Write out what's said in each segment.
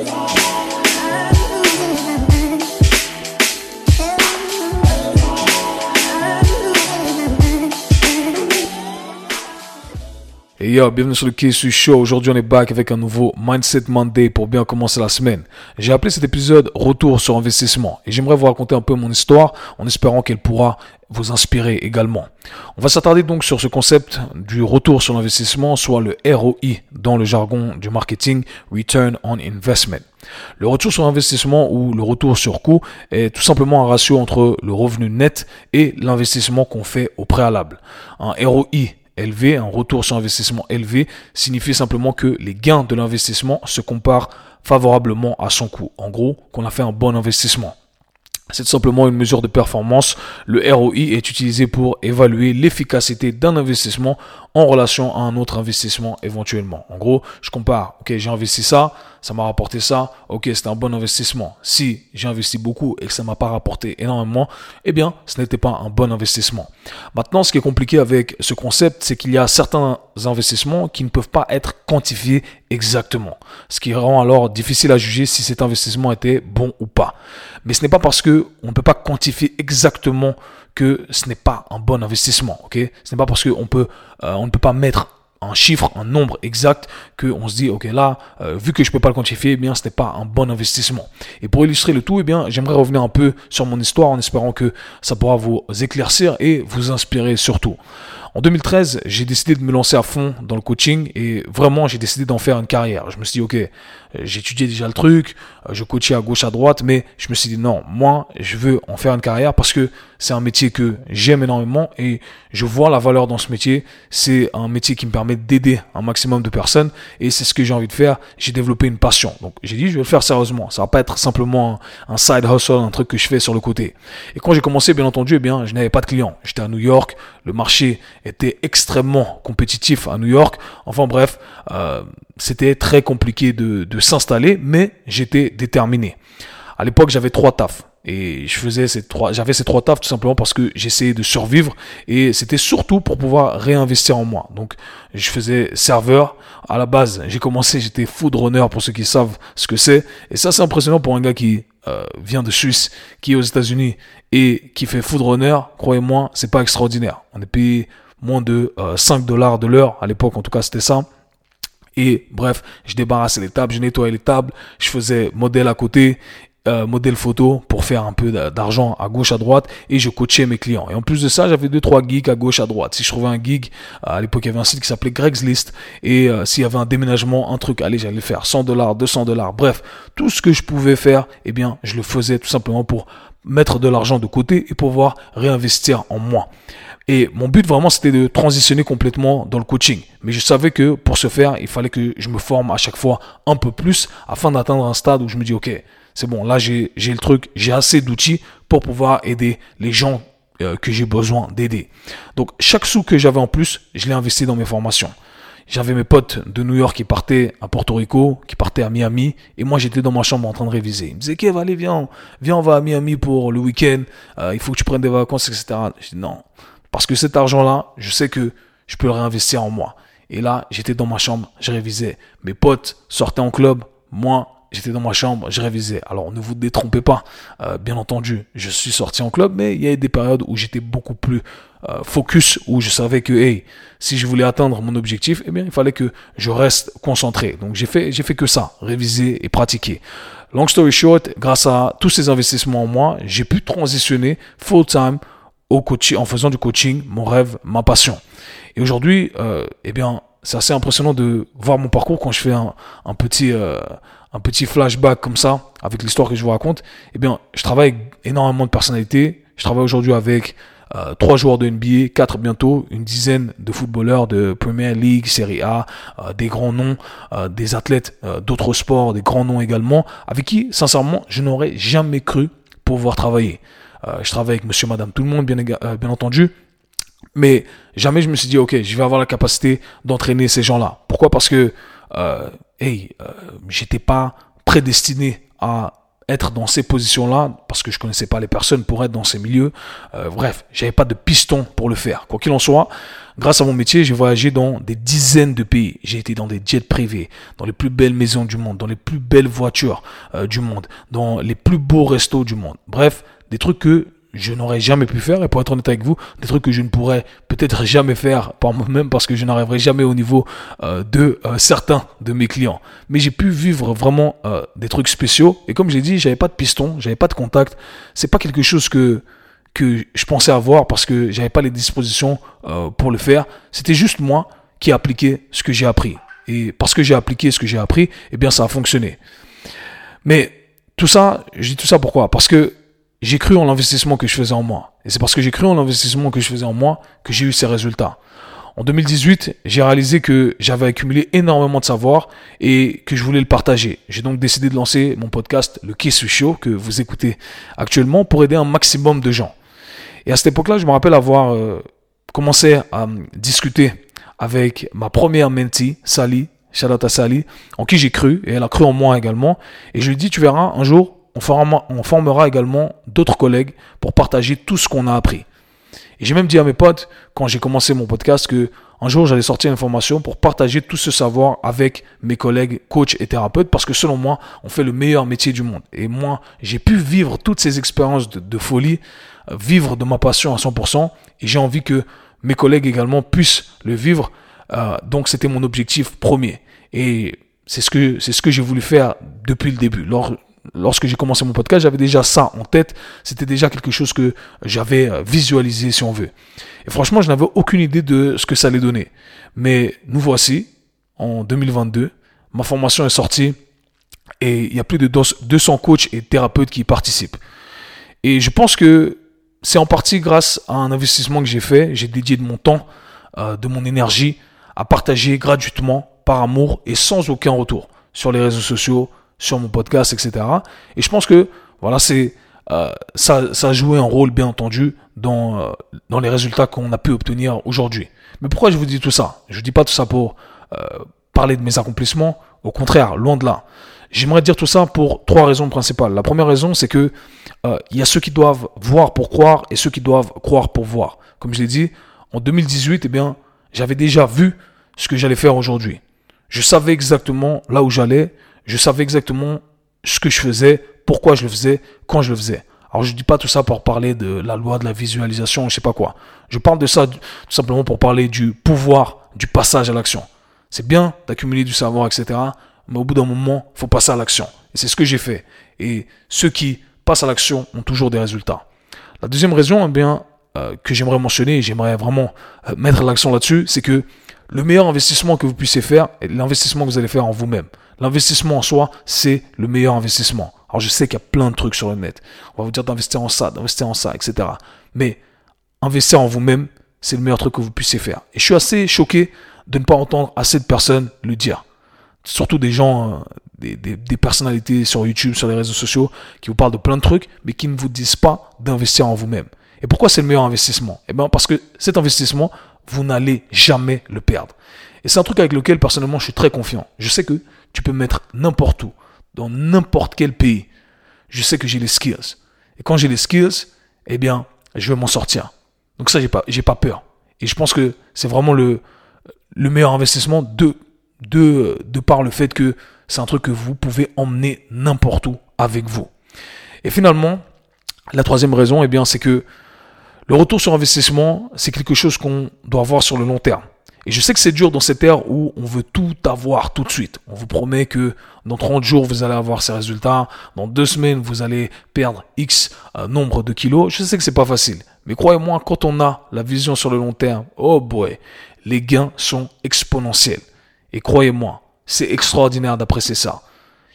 Et yo, bienvenue sur le KSU Show. Aujourd'hui, on est back avec un nouveau Mindset Monday pour bien commencer la semaine. J'ai appelé cet épisode Retour sur investissement et j'aimerais vous raconter un peu mon histoire en espérant qu'elle pourra vous inspirer également. On va s'attarder donc sur ce concept du retour sur l'investissement, soit le ROI dans le jargon du marketing, Return on Investment. Le retour sur investissement ou le retour sur coût est tout simplement un ratio entre le revenu net et l'investissement qu'on fait au préalable. Un ROI élevé, un retour sur investissement élevé, signifie simplement que les gains de l'investissement se comparent favorablement à son coût. En gros, qu'on a fait un bon investissement. C'est simplement une mesure de performance. Le ROI est utilisé pour évaluer l'efficacité d'un investissement en relation à un autre investissement éventuellement. En gros, je compare, ok, j'ai investi ça, ça m'a rapporté ça, ok, c'est un bon investissement. Si j'ai investi beaucoup et que ça m'a pas rapporté énormément, eh bien, ce n'était pas un bon investissement. Maintenant, ce qui est compliqué avec ce concept, c'est qu'il y a certains investissements qui ne peuvent pas être quantifiés exactement. Ce qui rend alors difficile à juger si cet investissement était bon ou pas. Mais ce n'est pas parce que on ne peut pas quantifier exactement que ce n'est pas un bon investissement, ok? Ce n'est pas parce qu'on euh, on ne peut pas mettre un chiffre, un nombre exact, qu'on se dit, ok, là, euh, vu que je peux pas le quantifier, eh bien, ce n'est pas un bon investissement. Et pour illustrer le tout, eh bien, j'aimerais revenir un peu sur mon histoire en espérant que ça pourra vous éclaircir et vous inspirer surtout. En 2013, j'ai décidé de me lancer à fond dans le coaching et vraiment, j'ai décidé d'en faire une carrière. Je me suis dit, ok, j'étudiais déjà le truc, je coachais à gauche, à droite, mais je me suis dit, non, moi, je veux en faire une carrière parce que c'est un métier que j'aime énormément et je vois la valeur dans ce métier. C'est un métier qui me permet d'aider un maximum de personnes et c'est ce que j'ai envie de faire. J'ai développé une passion. Donc, j'ai dit, je vais le faire sérieusement. Ça va pas être simplement un, side hustle, un truc que je fais sur le côté. Et quand j'ai commencé, bien entendu, eh bien, je n'avais pas de clients. J'étais à New York, le marché était extrêmement compétitif à New York. Enfin bref, euh, c'était très compliqué de, de s'installer, mais j'étais déterminé. À l'époque, j'avais trois tafs. Et je faisais ces trois, j'avais ces trois tafs tout simplement parce que j'essayais de survivre et c'était surtout pour pouvoir réinvestir en moi. Donc, je faisais serveur. À la base, j'ai commencé, j'étais food runner pour ceux qui savent ce que c'est. Et ça, c'est impressionnant pour un gars qui euh, vient de Suisse, qui est aux États-Unis et qui fait food runner. Croyez-moi, c'est pas extraordinaire. On est payé moins de 5 euh, dollars de l'heure. À l'époque, en tout cas, c'était ça. Et bref, je débarrassais les tables, je nettoyais les tables, je faisais modèle à côté, euh, modèle photo pour faire un peu d'argent à gauche à droite et je coachais mes clients. Et en plus de ça, j'avais deux trois gigs à gauche à droite. Si je trouvais un gig, euh, à l'époque il y avait un site qui s'appelait Greg's List et s'il y avait un déménagement, un truc, allez, j'allais faire 100 dollars, 200 dollars, bref, tout ce que je pouvais faire, eh bien, je le faisais tout simplement pour mettre de l'argent de côté et pouvoir réinvestir en moi. Et mon but vraiment c'était de transitionner complètement dans le coaching. Mais je savais que pour ce faire, il fallait que je me forme à chaque fois un peu plus afin d'atteindre un stade où je me dis ok, c'est bon, là j'ai le truc, j'ai assez d'outils pour pouvoir aider les gens euh, que j'ai besoin d'aider. Donc chaque sou que j'avais en plus, je l'ai investi dans mes formations. J'avais mes potes de New York qui partaient à Porto Rico, qui partaient à Miami, et moi j'étais dans ma chambre en train de réviser. Ils me disaient, Kev, allez, viens, viens, on va à Miami pour le week-end, euh, il faut que tu prennes des vacances, etc. Je dis, non, parce que cet argent-là, je sais que je peux le réinvestir en moi. Et là, j'étais dans ma chambre, je révisais. Mes potes sortaient en club, moi, j'étais dans ma chambre, je révisais. Alors ne vous détrompez pas, euh, bien entendu, je suis sorti en club, mais il y a des périodes où j'étais beaucoup plus euh, focus, où je savais que, hey, si je voulais atteindre mon objectif, eh bien, il fallait que je reste concentré. Donc j'ai fait, j'ai fait que ça, réviser et pratiquer. Long story short, grâce à tous ces investissements en moi, j'ai pu transitionner full time au coaching, en faisant du coaching, mon rêve, ma passion. Et aujourd'hui, euh, eh bien, c'est assez impressionnant de voir mon parcours quand je fais un, un petit, euh, un petit flashback comme ça, avec l'histoire que je vous raconte. Eh bien, je travaille avec énormément de personnalités. Je travaille aujourd'hui avec euh, trois joueurs de NBA, quatre bientôt, une dizaine de footballeurs de Premier League, Serie A, euh, des grands noms, euh, des athlètes d'autres sports, des grands noms également, avec qui, sincèrement, je n'aurais jamais cru pouvoir travailler. je travaille avec monsieur, madame, tout le monde, bien, bien entendu. Mais jamais je me suis dit, ok, je vais avoir la capacité d'entraîner ces gens-là. Pourquoi? Parce que, euh, hey, euh, j'étais pas prédestiné à être dans ces positions-là parce que je connaissais pas les personnes pour être dans ces milieux. Euh, bref, j'avais pas de piston pour le faire. Quoi qu'il en soit, grâce à mon métier, j'ai voyagé dans des dizaines de pays. J'ai été dans des jets privés, dans les plus belles maisons du monde, dans les plus belles voitures euh, du monde, dans les plus beaux restos du monde. Bref, des trucs que je n'aurais jamais pu faire, et pour être honnête avec vous, des trucs que je ne pourrais peut-être jamais faire par moi-même parce que je n'arriverai jamais au niveau euh, de euh, certains de mes clients. Mais j'ai pu vivre vraiment euh, des trucs spéciaux, et comme j'ai dit, j'avais pas de piston, j'avais pas de contact. C'est pas quelque chose que que je pensais avoir parce que j'avais pas les dispositions pour le faire. C'était juste moi qui appliquais ce que j'ai appris. Et parce que j'ai appliqué ce que j'ai appris, eh bien ça a fonctionné. Mais tout ça, je dis tout ça pourquoi? Parce que j'ai cru en l'investissement que je faisais en moi. Et c'est parce que j'ai cru en l'investissement que je faisais en moi que j'ai eu ces résultats. En 2018, j'ai réalisé que j'avais accumulé énormément de savoir et que je voulais le partager. J'ai donc décidé de lancer mon podcast, le Kiss Show, que vous écoutez actuellement, pour aider un maximum de gens. Et à cette époque-là, je me rappelle avoir euh, commencé à discuter avec ma première mentee, Sally, à Sally, en qui j'ai cru, et elle a cru en moi également. Et je lui ai dit, tu verras, un jour, on formera, également d'autres collègues pour partager tout ce qu'on a appris. Et j'ai même dit à mes potes, quand j'ai commencé mon podcast, que un jour j'allais sortir une formation pour partager tout ce savoir avec mes collègues coachs et thérapeutes, parce que selon moi, on fait le meilleur métier du monde. Et moi, j'ai pu vivre toutes ces expériences de, folie, euh, vivre de ma passion à 100%, et j'ai envie que mes collègues également puissent le vivre. Euh, donc c'était mon objectif premier. Et c'est ce que c'est ce que j'ai voulu faire depuis le début. Lors, lorsque j'ai commencé mon podcast, j'avais déjà ça en tête. C'était déjà quelque chose que j'avais euh, visualisé, si on veut. Et franchement, je n'avais aucune idée de ce que ça allait donner. Mais nous voici, en 2022. Ma formation est sortie et il y a plus de 200 coachs et thérapeutes qui y participent. Et je pense que c'est en partie grâce à un investissement que j'ai fait. J'ai dédié de mon temps, euh, de mon énergie à partager gratuitement, par amour et sans aucun retour sur les réseaux sociaux, sur mon podcast, etc. Et je pense que voilà, c'est euh, ça, ça a joué un rôle bien entendu dans euh, dans les résultats qu'on a pu obtenir aujourd'hui. Mais pourquoi je vous dis tout ça? Je dis pas tout ça pour euh, parler de mes accomplissements. Au contraire, loin de là. J'aimerais dire tout ça pour trois raisons principales. La première raison, c'est que il y a ceux qui doivent voir pour croire et ceux qui doivent croire pour voir. Comme je l'ai dit, en 2018, eh bien, j'avais déjà vu ce que j'allais faire aujourd'hui. Je savais exactement là où j'allais. Je savais exactement ce que je faisais, pourquoi je le faisais, quand je le faisais. Alors je dis pas tout ça pour parler de la loi de la visualisation, je sais pas quoi. Je parle de ça tout simplement pour parler du pouvoir du passage à l'action. C'est bien d'accumuler du savoir, etc. Mais au bout d'un moment, faut passer à l'action. Et c'est ce que j'ai fait. Et ceux qui passent à l'action ont toujours des résultats. La deuxième raison, eh bien, euh, que j'aimerais mentionner, j'aimerais vraiment euh, mettre l'accent là-dessus, c'est que le meilleur investissement que vous puissiez faire est l'investissement que vous allez faire en vous-même. L'investissement en soi, c'est le meilleur investissement. Alors je sais qu'il y a plein de trucs sur le net. On va vous dire d'investir en ça, d'investir en ça, etc. Mais investir en vous-même, c'est le meilleur truc que vous puissiez faire. Et je suis assez choqué de ne pas entendre assez de personnes le dire. Surtout des gens, euh, des, des, personnalités sur YouTube, sur les réseaux sociaux, qui vous parlent de plein de trucs, mais qui ne vous disent pas d'investir en vous-même. Et pourquoi c'est le meilleur investissement? Eh bien parce que cet investissement, vous n'allez jamais le perdre. Et c'est un truc avec lequel personnellement je suis très confiant. Je sais que tu peux me mettre n'importe où, dans n'importe quel pays. Je sais que j'ai les skills. Et quand j'ai les skills, eh bien, je vais m'en sortir. Donc ça, j'ai pas, j'ai pas peur. Et je pense que c'est vraiment le, le meilleur investissement de, de, de par le fait que c'est un truc que vous pouvez emmener n'importe où avec vous. Et finalement, la troisième raison, eh bien, c'est que le retour sur investissement, c'est quelque chose qu'on doit voir sur le long terme. Et je sais que c'est dur dans cette ère où on veut tout avoir tout de suite. On vous promet que dans 30 jours, vous allez avoir ces résultats. Dans deux semaines, vous allez perdre X euh, nombre de kilos. Je sais que c'est pas facile. Mais croyez-moi, quand on a la vision sur le long terme, oh boy, les gains sont exponentiels. Et croyez-moi, c'est extraordinaire d'apprécier ça.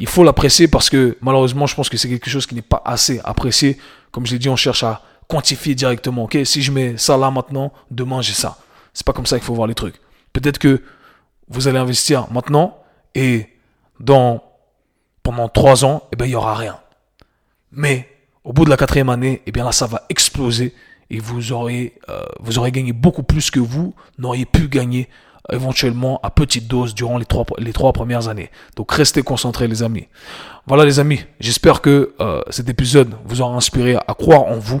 Il faut l'apprécier parce que malheureusement, je pense que c'est quelque chose qui n'est pas assez apprécié. Comme je l'ai dit, on cherche à quantifier directement. Ok, si je mets ça là maintenant, demain j'ai ça. C'est pas comme ça qu'il faut voir les trucs. Peut-être que vous allez investir maintenant et dans pendant trois ans, eh ben, il y aura rien. Mais au bout de la quatrième année, eh bien là, ça va exploser et vous aurez, euh, vous aurez gagné beaucoup plus que vous n'auriez pu gagner euh, éventuellement à petite dose durant les trois, les trois premières années. Donc restez concentrés les amis. Voilà les amis, j'espère que euh, cet épisode vous aura inspiré à croire en vous,